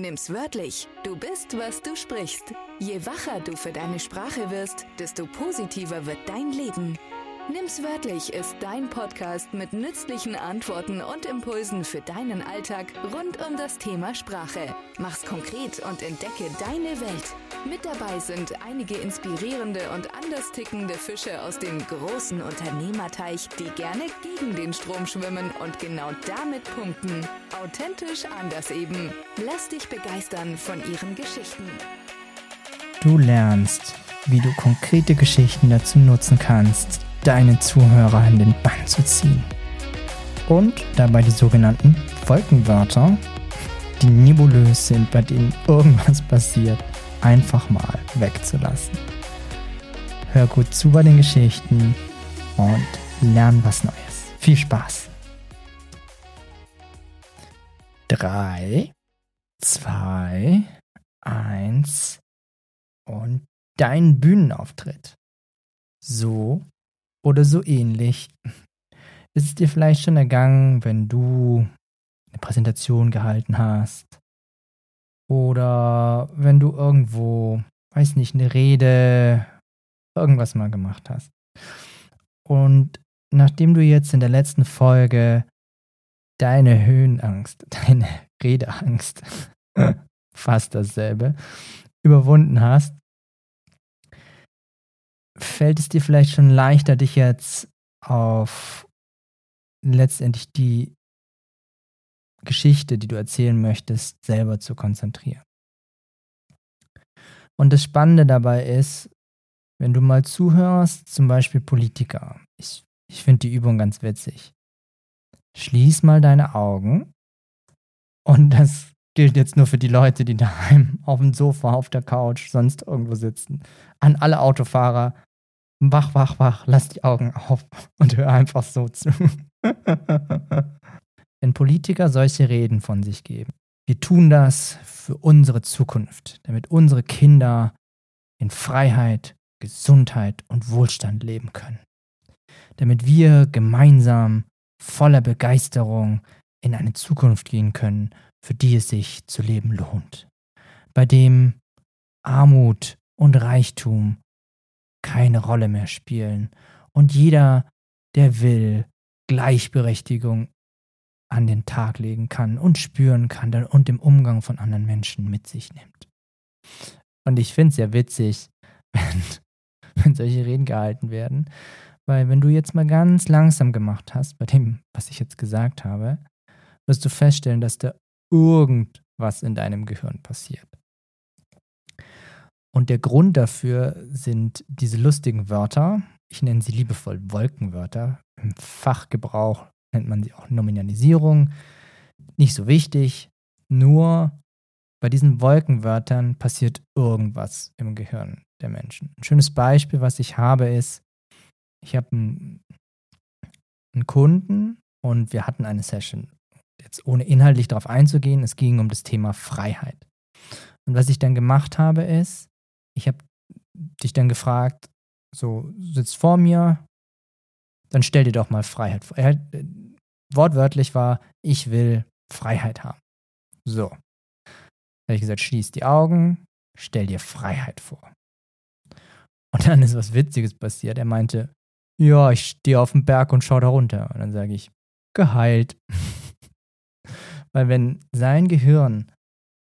Nimm's wörtlich. Du bist, was du sprichst. Je wacher du für deine Sprache wirst, desto positiver wird dein Leben. Nimm's wörtlich ist dein Podcast mit nützlichen Antworten und Impulsen für deinen Alltag rund um das Thema Sprache. Mach's konkret und entdecke deine Welt. Mit dabei sind einige inspirierende und anders tickende Fische aus dem großen Unternehmerteich, die gerne gegen den Strom schwimmen und genau damit punkten. Authentisch anders eben. Lass dich begeistern von ihren Geschichten. Du lernst, wie du konkrete Geschichten dazu nutzen kannst, deine Zuhörer in den Bann zu ziehen. Und dabei die sogenannten Wolkenwörter, die nebulös sind, bei denen irgendwas passiert, einfach mal wegzulassen. Hör gut zu bei den Geschichten und lern was Neues. Viel Spaß! 3, 2, 1 und dein Bühnenauftritt. So oder so ähnlich. Ist es dir vielleicht schon ergangen, wenn du eine Präsentation gehalten hast oder wenn du irgendwo, weiß nicht, eine Rede, irgendwas mal gemacht hast. Und nachdem du jetzt in der letzten Folge deine Höhenangst, deine Redeangst, fast dasselbe, überwunden hast, fällt es dir vielleicht schon leichter, dich jetzt auf letztendlich die Geschichte, die du erzählen möchtest, selber zu konzentrieren. Und das Spannende dabei ist, wenn du mal zuhörst, zum Beispiel Politiker. Ich, ich finde die Übung ganz witzig. Schließ mal deine Augen. Und das gilt jetzt nur für die Leute, die daheim auf dem Sofa, auf der Couch, sonst irgendwo sitzen. An alle Autofahrer, wach, wach, wach, lass die Augen auf und hör einfach so zu. Wenn Politiker solche Reden von sich geben, wir tun das für unsere Zukunft, damit unsere Kinder in Freiheit, Gesundheit und Wohlstand leben können. Damit wir gemeinsam voller Begeisterung in eine Zukunft gehen können, für die es sich zu leben lohnt. Bei dem Armut und Reichtum keine Rolle mehr spielen und jeder, der will, Gleichberechtigung an den Tag legen kann und spüren kann und im Umgang von anderen Menschen mit sich nimmt. Und ich finde es ja witzig, wenn, wenn solche Reden gehalten werden, weil wenn du jetzt mal ganz langsam gemacht hast, bei dem, was ich jetzt gesagt habe, wirst du feststellen, dass da irgendwas in deinem Gehirn passiert. Und der Grund dafür sind diese lustigen Wörter. Ich nenne sie liebevoll Wolkenwörter. Im Fachgebrauch nennt man sie auch Nominalisierung. Nicht so wichtig. Nur bei diesen Wolkenwörtern passiert irgendwas im Gehirn der Menschen. Ein schönes Beispiel, was ich habe, ist, ich habe einen, einen Kunden und wir hatten eine Session. Jetzt ohne inhaltlich darauf einzugehen, es ging um das Thema Freiheit. Und was ich dann gemacht habe, ist, ich habe dich dann gefragt, so sitzt vor mir, dann stell dir doch mal Freiheit vor. Er, äh, wortwörtlich war, ich will Freiheit haben. So. Da habe ich gesagt, schließ die Augen, stell dir Freiheit vor. Und dann ist was Witziges passiert. Er meinte, ja, ich stehe auf dem Berg und schaue da runter. Und dann sage ich, geheilt. Weil wenn sein Gehirn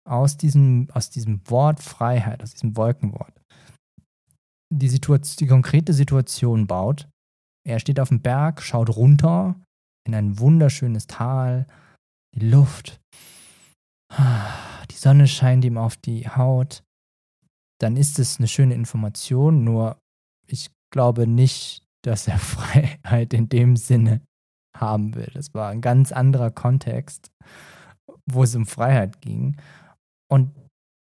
aus diesem, aus diesem Wort Freiheit, aus diesem Wolkenwort, die, Situation, die konkrete Situation baut. Er steht auf dem Berg, schaut runter in ein wunderschönes Tal, die Luft, die Sonne scheint ihm auf die Haut. Dann ist es eine schöne Information, nur ich glaube nicht, dass er Freiheit in dem Sinne haben will. Das war ein ganz anderer Kontext, wo es um Freiheit ging. Und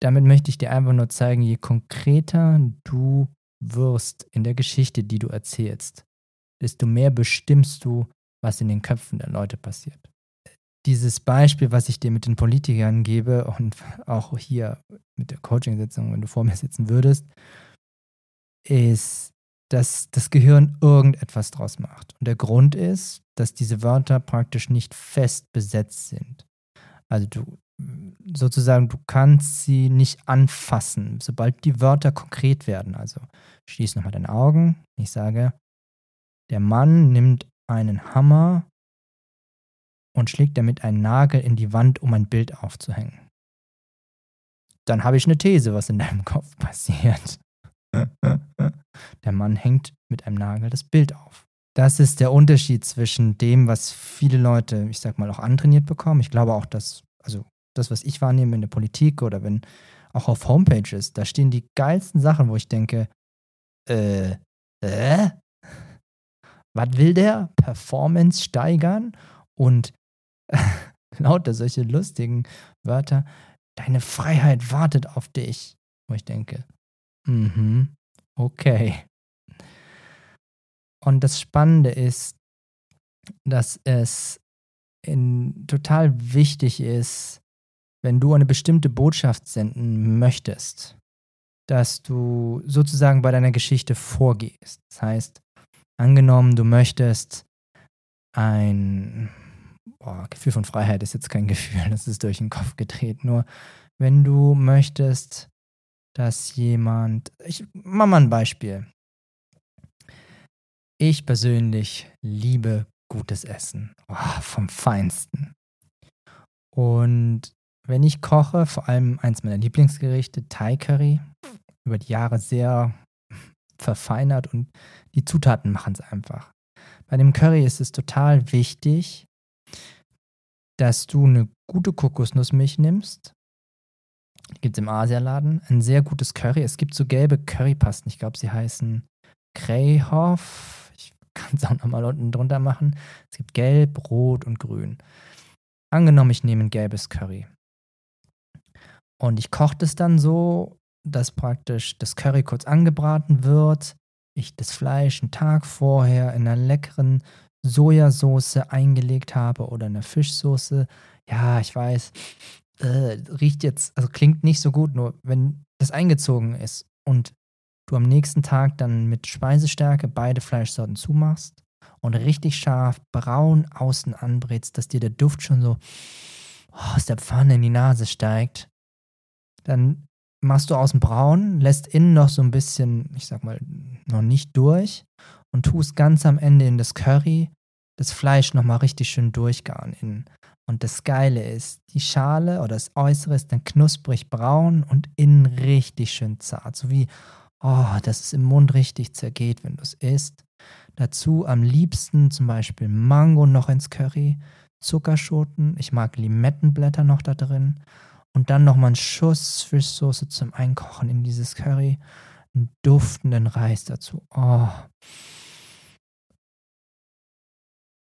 damit möchte ich dir einfach nur zeigen, je konkreter du wirst in der Geschichte, die du erzählst, desto mehr bestimmst du, was in den Köpfen der Leute passiert. Dieses Beispiel, was ich dir mit den Politikern gebe und auch hier mit der Coaching-Sitzung, wenn du vor mir sitzen würdest, ist, dass das Gehirn irgendetwas draus macht. Und der Grund ist, dass diese Wörter praktisch nicht fest besetzt sind. Also du, sozusagen, du kannst sie nicht anfassen, sobald die Wörter konkret werden. Also schließ nochmal deine Augen. Ich sage, der Mann nimmt einen Hammer und schlägt damit einen Nagel in die Wand, um ein Bild aufzuhängen. Dann habe ich eine These, was in deinem Kopf passiert. Der Mann hängt mit einem Nagel das Bild auf. Das ist der Unterschied zwischen dem, was viele Leute, ich sag mal, auch antrainiert bekommen. Ich glaube auch, dass, also das, was ich wahrnehme in der Politik oder wenn auch auf Homepages, da stehen die geilsten Sachen, wo ich denke, äh, äh? Was will der? Performance steigern und lauter solche lustigen Wörter. Deine Freiheit wartet auf dich. Wo ich denke, mhm, okay. Und das Spannende ist, dass es in, total wichtig ist, wenn du eine bestimmte Botschaft senden möchtest, dass du sozusagen bei deiner Geschichte vorgehst. Das heißt, angenommen, du möchtest ein boah, Gefühl von Freiheit ist jetzt kein Gefühl, das ist durch den Kopf gedreht. Nur wenn du möchtest, dass jemand, ich mach mal ein Beispiel. Ich persönlich liebe gutes Essen, oh, vom Feinsten. Und wenn ich koche, vor allem eins meiner Lieblingsgerichte, Thai Curry, über die Jahre sehr verfeinert und die Zutaten machen es einfach. Bei dem Curry ist es total wichtig, dass du eine gute Kokosnussmilch nimmst. Gibt es im Asialaden. Ein sehr gutes Curry. Es gibt so gelbe Currypasten. Ich glaube, sie heißen Kreyhoff. Ich kann es auch nochmal unten drunter machen. Es gibt gelb, rot und grün. Angenommen, ich nehme ein gelbes Curry. Und ich koche das dann so, dass praktisch das Curry kurz angebraten wird. Ich das Fleisch einen Tag vorher in einer leckeren Sojasauce eingelegt habe oder eine Fischsoße. Ja, ich weiß, äh, riecht jetzt, also klingt nicht so gut, nur wenn das eingezogen ist und du am nächsten Tag dann mit Speisestärke beide Fleischsorten zumachst und richtig scharf braun außen anbrätst, dass dir der Duft schon so aus der Pfanne in die Nase steigt, dann machst du außen braun, lässt innen noch so ein bisschen, ich sag mal, noch nicht durch und tust ganz am Ende in das Curry das Fleisch nochmal richtig schön durchgaren innen. Und das Geile ist, die Schale oder das Äußere ist dann knusprig braun und innen richtig schön zart. So wie, oh, dass es im Mund richtig zergeht, wenn du es isst. Dazu am liebsten zum Beispiel Mango noch ins Curry, Zuckerschoten, ich mag Limettenblätter noch da drin und dann nochmal einen Schuss Fischsoße zum Einkochen in dieses Curry, einen duftenden Reis dazu. Oh,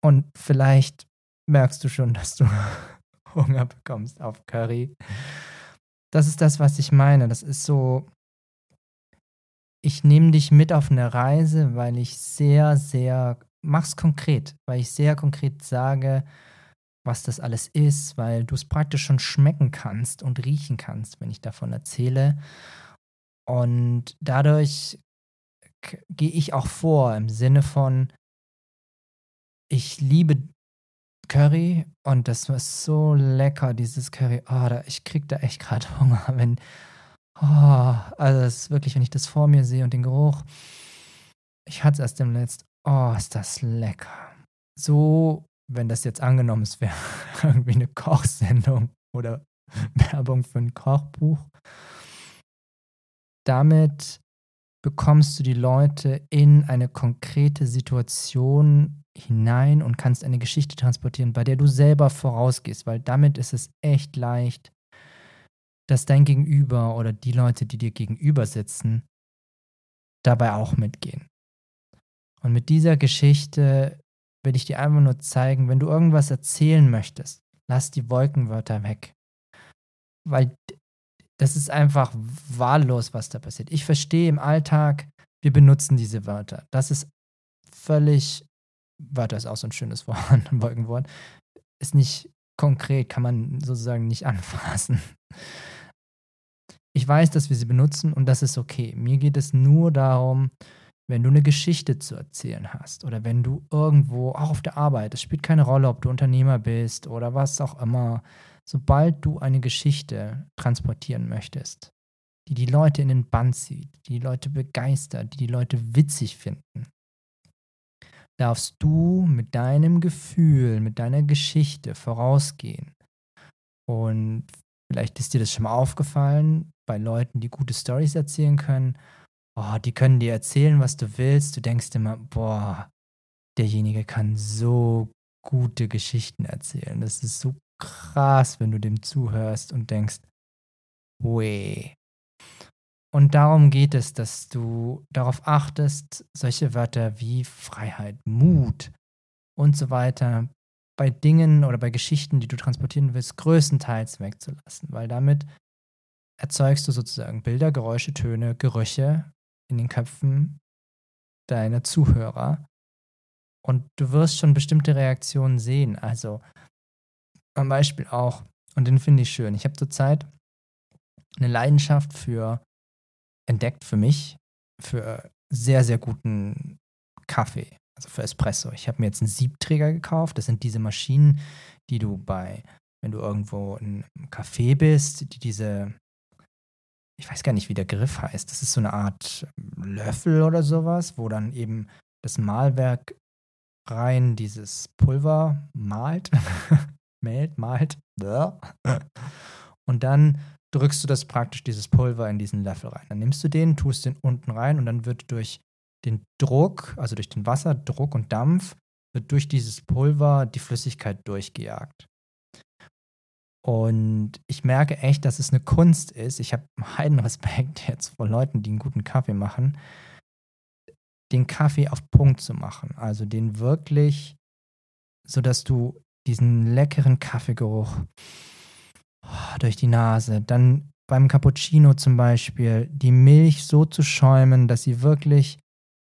Und vielleicht merkst du schon, dass du Hunger bekommst auf Curry. Das ist das, was ich meine. Das ist so, ich nehme dich mit auf eine Reise, weil ich sehr, sehr, mach's konkret, weil ich sehr konkret sage, was das alles ist, weil du es praktisch schon schmecken kannst und riechen kannst, wenn ich davon erzähle. Und dadurch gehe ich auch vor im Sinne von, ich liebe Curry und das war so lecker, dieses Curry. Oh, da, ich krieg da echt gerade Hunger, wenn. Oh, also das ist wirklich, wenn ich das vor mir sehe und den Geruch. Ich hatte es erst im letzten. Oh, ist das lecker. So, wenn das jetzt angenommen ist, wäre irgendwie eine Kochsendung oder Werbung für ein Kochbuch. Damit bekommst du die Leute in eine konkrete Situation hinein und kannst eine Geschichte transportieren, bei der du selber vorausgehst, weil damit ist es echt leicht, dass dein Gegenüber oder die Leute, die dir gegenüber sitzen, dabei auch mitgehen. Und mit dieser Geschichte will ich dir einfach nur zeigen, wenn du irgendwas erzählen möchtest, lass die Wolkenwörter weg. Weil das ist einfach wahllos, was da passiert. Ich verstehe im Alltag, wir benutzen diese Wörter. Das ist völlig Wörter ist auch so ein schönes Wort, ein Wolkenwort, ist nicht konkret, kann man sozusagen nicht anfassen. Ich weiß, dass wir sie benutzen und das ist okay. Mir geht es nur darum, wenn du eine Geschichte zu erzählen hast oder wenn du irgendwo, auch auf der Arbeit, es spielt keine Rolle, ob du Unternehmer bist oder was auch immer, sobald du eine Geschichte transportieren möchtest, die die Leute in den Bann zieht, die die Leute begeistert, die die Leute witzig finden, darfst du mit deinem Gefühl, mit deiner Geschichte vorausgehen. Und vielleicht ist dir das schon mal aufgefallen bei Leuten, die gute Stories erzählen können. Oh, die können dir erzählen, was du willst. Du denkst immer, boah, derjenige kann so gute Geschichten erzählen. Das ist so krass, wenn du dem zuhörst und denkst, weh. Und darum geht es, dass du darauf achtest, solche Wörter wie Freiheit, Mut und so weiter bei Dingen oder bei Geschichten, die du transportieren willst, größtenteils wegzulassen, weil damit erzeugst du sozusagen Bilder, Geräusche, Töne, Gerüche in den Köpfen deiner Zuhörer und du wirst schon bestimmte Reaktionen sehen. Also ein Beispiel auch, und den finde ich schön. Ich habe zurzeit eine Leidenschaft für entdeckt für mich, für sehr, sehr guten Kaffee, also für Espresso. Ich habe mir jetzt einen Siebträger gekauft. Das sind diese Maschinen, die du bei, wenn du irgendwo in einem Café bist, die diese, ich weiß gar nicht, wie der Griff heißt. Das ist so eine Art Löffel oder sowas, wo dann eben das Mahlwerk rein dieses Pulver malt, mäht, malt. Und dann drückst du das praktisch, dieses Pulver in diesen Löffel rein. Dann nimmst du den, tust den unten rein und dann wird durch den Druck, also durch den Wasserdruck und Dampf, wird durch dieses Pulver die Flüssigkeit durchgejagt. Und ich merke echt, dass es eine Kunst ist. Ich habe heiden Respekt jetzt vor Leuten, die einen guten Kaffee machen, den Kaffee auf Punkt zu machen. Also den wirklich, sodass du diesen leckeren Kaffeegeruch durch die Nase, dann beim Cappuccino zum Beispiel, die Milch so zu schäumen, dass sie wirklich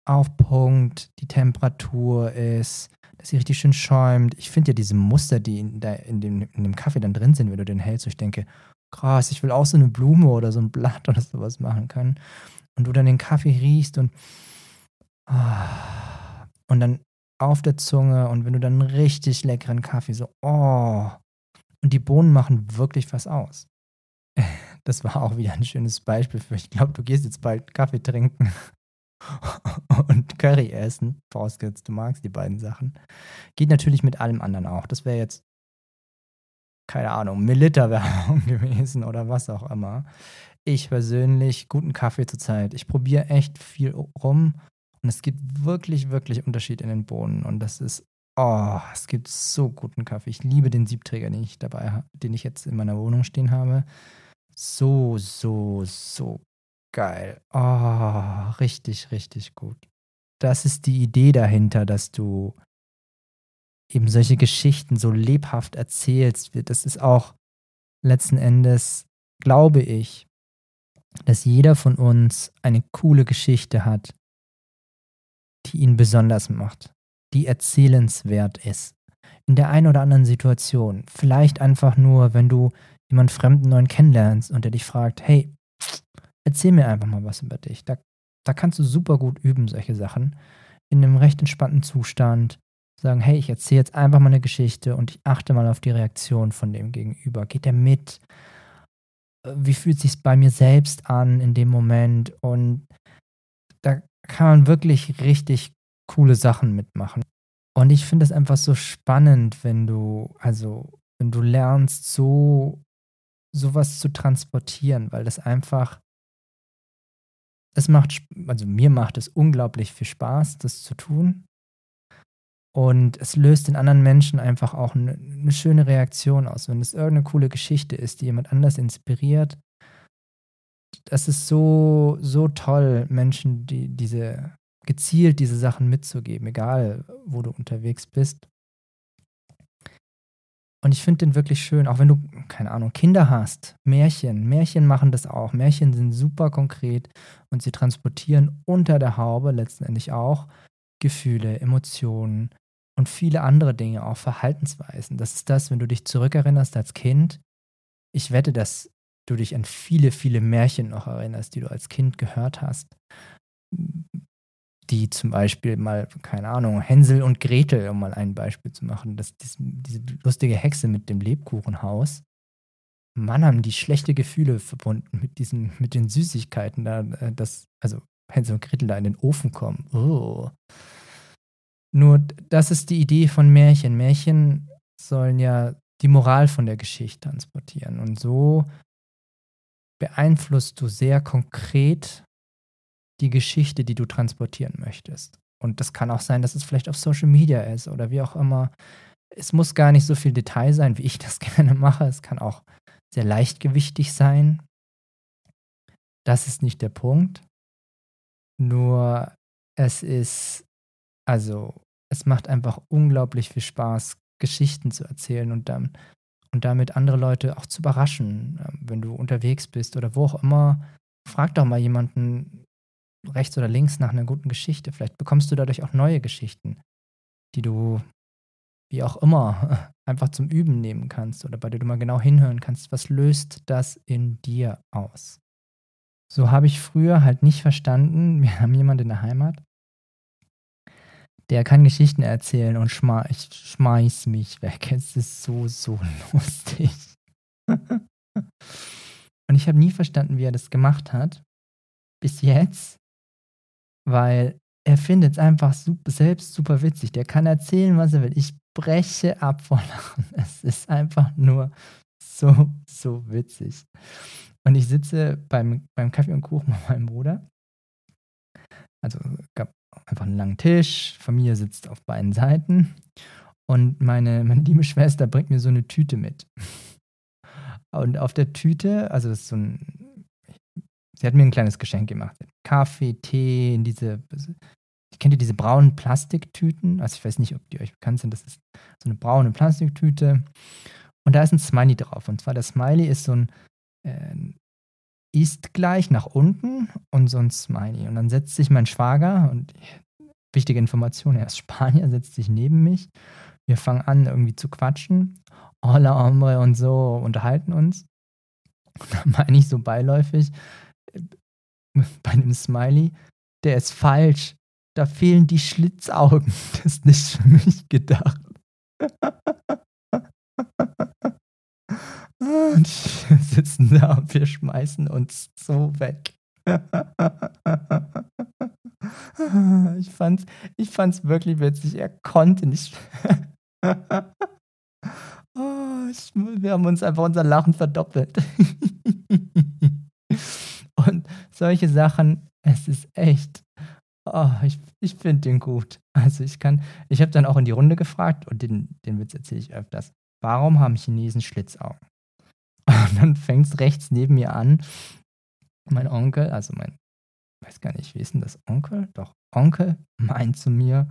auf Punkt die Temperatur ist, dass sie richtig schön schäumt. Ich finde ja diese Muster, die in, der, in, dem, in dem Kaffee dann drin sind, wenn du den hältst, ich denke, krass, ich will auch so eine Blume oder so ein Blatt oder sowas machen können. Und du dann den Kaffee riechst und Ah. Und dann auf der Zunge und wenn du dann einen richtig leckeren Kaffee so, oh. Und die Bohnen machen wirklich was aus. Das war auch wieder ein schönes Beispiel für, ich glaube, du gehst jetzt bald Kaffee trinken und Curry essen, vorausgesetzt du magst die beiden Sachen. Geht natürlich mit allem anderen auch. Das wäre jetzt, keine Ahnung, Melitta-Werbung gewesen oder was auch immer. Ich persönlich, guten Kaffee zurzeit. Ich probiere echt viel rum und es gibt wirklich, wirklich Unterschied in den Bohnen. Und das ist, oh, es gibt so guten Kaffee. Ich liebe den Siebträger, den ich dabei habe, den ich jetzt in meiner Wohnung stehen habe. So, so, so geil. Oh, richtig, richtig gut. Das ist die Idee dahinter, dass du eben solche Geschichten so lebhaft erzählst. Das ist auch letzten Endes, glaube ich, dass jeder von uns eine coole Geschichte hat, die ihn besonders macht, die erzählenswert ist. In der einen oder anderen Situation, vielleicht einfach nur, wenn du jemanden Fremden neuen kennenlernst und der dich fragt, hey, erzähl mir einfach mal was über dich. Da, da kannst du super gut üben, solche Sachen. In einem recht entspannten Zustand sagen, hey, ich erzähle jetzt einfach mal eine Geschichte und ich achte mal auf die Reaktion von dem Gegenüber. Geht er mit? Wie fühlt sich bei mir selbst an in dem Moment? Und da kann man wirklich richtig coole Sachen mitmachen. Und ich finde es einfach so spannend, wenn du, also, wenn du lernst, so sowas zu transportieren, weil das einfach, es macht, also mir macht es unglaublich viel Spaß, das zu tun. Und es löst in anderen Menschen einfach auch eine, eine schöne Reaktion aus. Wenn es irgendeine coole Geschichte ist, die jemand anders inspiriert, das ist so, so toll, Menschen, die diese gezielt diese Sachen mitzugeben, egal wo du unterwegs bist. Und ich finde den wirklich schön, auch wenn du, keine Ahnung, Kinder hast, Märchen. Märchen machen das auch. Märchen sind super konkret und sie transportieren unter der Haube letztendlich auch Gefühle, Emotionen und viele andere Dinge, auch Verhaltensweisen. Das ist das, wenn du dich zurückerinnerst als Kind. Ich wette, dass du dich an viele, viele Märchen noch erinnerst, die du als Kind gehört hast. Die zum Beispiel mal, keine Ahnung, Hänsel und Gretel, um mal ein Beispiel zu machen, das, das, diese lustige Hexe mit dem Lebkuchenhaus. Mann, haben die schlechte Gefühle verbunden mit diesen, mit den Süßigkeiten da, äh, das, also Hänsel und Gretel da in den Ofen kommen. Oh. Nur das ist die Idee von Märchen. Märchen sollen ja die Moral von der Geschichte transportieren. Und so beeinflusst du sehr konkret die Geschichte, die du transportieren möchtest. Und das kann auch sein, dass es vielleicht auf Social Media ist oder wie auch immer. Es muss gar nicht so viel Detail sein, wie ich das gerne mache. Es kann auch sehr leichtgewichtig sein. Das ist nicht der Punkt. Nur es ist, also es macht einfach unglaublich viel Spaß, Geschichten zu erzählen und, dann, und damit andere Leute auch zu überraschen, ähm, wenn du unterwegs bist oder wo auch immer. Frag doch mal jemanden rechts oder links nach einer guten Geschichte. Vielleicht bekommst du dadurch auch neue Geschichten, die du wie auch immer einfach zum Üben nehmen kannst oder bei der du mal genau hinhören kannst, was löst das in dir aus? So habe ich früher halt nicht verstanden, wir haben jemanden in der Heimat, der kann Geschichten erzählen und schma ich schmeiß mich weg. Es ist so, so lustig. und ich habe nie verstanden, wie er das gemacht hat. Bis jetzt, weil er findet es einfach super, selbst super witzig. Der kann erzählen, was er will. Ich breche ab vor Lachen. Es ist einfach nur so, so witzig. Und ich sitze beim, beim Kaffee und Kuchen mit meinem Bruder. Also gab einfach einen langen Tisch, Familie sitzt auf beiden Seiten und meine, meine liebe Schwester bringt mir so eine Tüte mit. Und auf der Tüte, also das ist so ein, sie hat mir ein kleines Geschenk gemacht. Kaffee, Tee, in diese, kennt ihr diese braunen Plastiktüten? Also ich weiß nicht, ob die euch bekannt sind. Das ist so eine braune Plastiktüte. Und da ist ein Smiley drauf. Und zwar der Smiley ist so ein, äh, ist gleich nach unten und so ein Smiley. Und dann setzt sich mein Schwager und wichtige Information, er ist Spanier, setzt sich neben mich. Wir fangen an, irgendwie zu quatschen. Hola, hombre und so, unterhalten uns. Und dann meine ich so beiläufig bei dem Smiley, der ist falsch. Da fehlen die Schlitzaugen. Das ist nicht für mich gedacht. Und wir sitzen da und wir schmeißen uns so weg. Ich fand's, ich fand's wirklich witzig. Er konnte nicht. Oh, ich, wir haben uns einfach unser Lachen verdoppelt. Solche Sachen, es ist echt. Oh, ich, ich finde den gut. Also ich kann, ich habe dann auch in die Runde gefragt und den, den Witz erzähle ich öfters. Warum haben Chinesen Schlitzaugen? Und dann fängt es rechts neben mir an. Mein Onkel, also mein, weiß gar nicht, wie ist denn das Onkel? Doch, Onkel meint zu mir,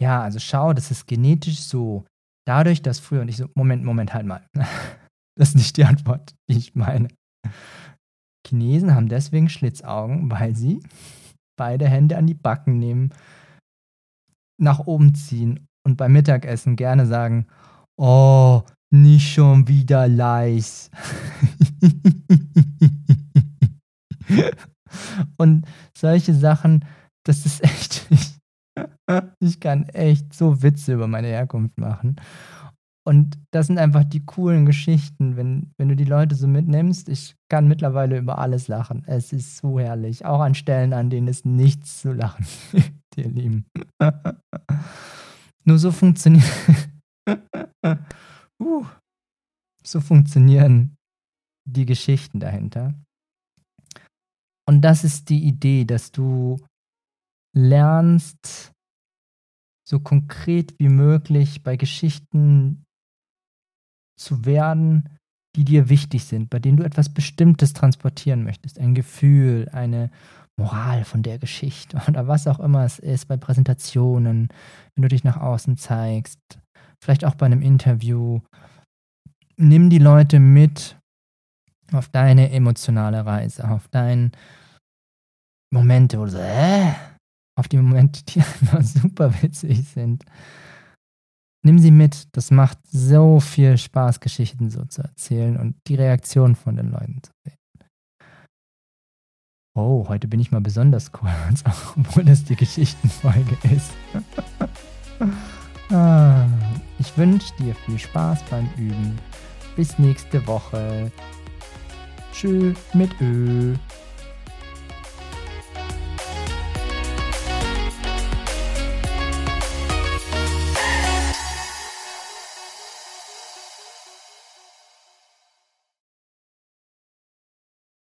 ja, also schau, das ist genetisch so. Dadurch, dass früher, und ich so, Moment, Moment, halt mal. Das ist nicht die Antwort, die ich meine. Chinesen haben deswegen Schlitzaugen, weil sie beide Hände an die Backen nehmen, nach oben ziehen und beim Mittagessen gerne sagen, oh, nicht schon wieder leis. Und solche Sachen, das ist echt, ich, ich kann echt so Witze über meine Herkunft machen. Und das sind einfach die coolen Geschichten, wenn, wenn du die Leute so mitnimmst. Ich kann mittlerweile über alles lachen. Es ist so herrlich. Auch an Stellen, an denen es nichts zu lachen gibt, ihr Lieben. Nur so funktioniert. Uh, so funktionieren die Geschichten dahinter. Und das ist die Idee, dass du lernst, so konkret wie möglich bei Geschichten zu werden, die dir wichtig sind, bei denen du etwas Bestimmtes transportieren möchtest. Ein Gefühl, eine Moral von der Geschichte oder was auch immer es ist, bei Präsentationen, wenn du dich nach außen zeigst, vielleicht auch bei einem Interview. Nimm die Leute mit auf deine emotionale Reise, auf deine Momente, wo du so, äh, auf die Momente, die einfach super witzig sind. Nimm sie mit. Das macht so viel Spaß, Geschichten so zu erzählen und die Reaktion von den Leuten zu sehen. Oh, heute bin ich mal besonders cool, obwohl das die Geschichtenfolge ist. ah. Ich wünsche dir viel Spaß beim Üben. Bis nächste Woche. Tschö mit Ö.